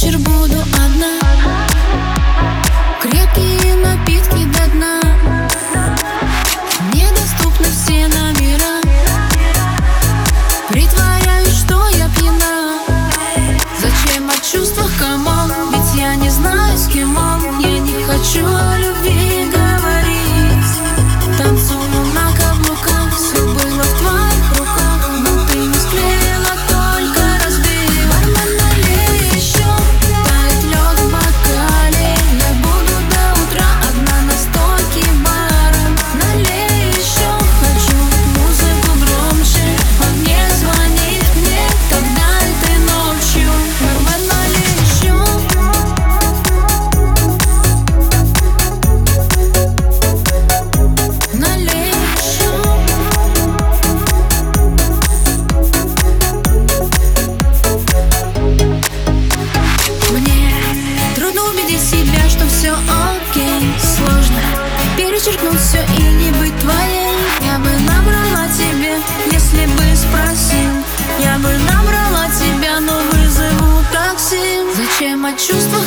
вечер буду одна. Крепкие напитки до дна. Мне доступны все номера. Притворяюсь, что я пьяна. Зачем о чувствах, come on? Ведь я не знаю, с кем он. Я не хочу Сложно перечеркнуть все и не быть твоей. Я бы набрала тебе, если бы спросил Я бы набрала тебя, но вызову такси. Зачем о чувствах,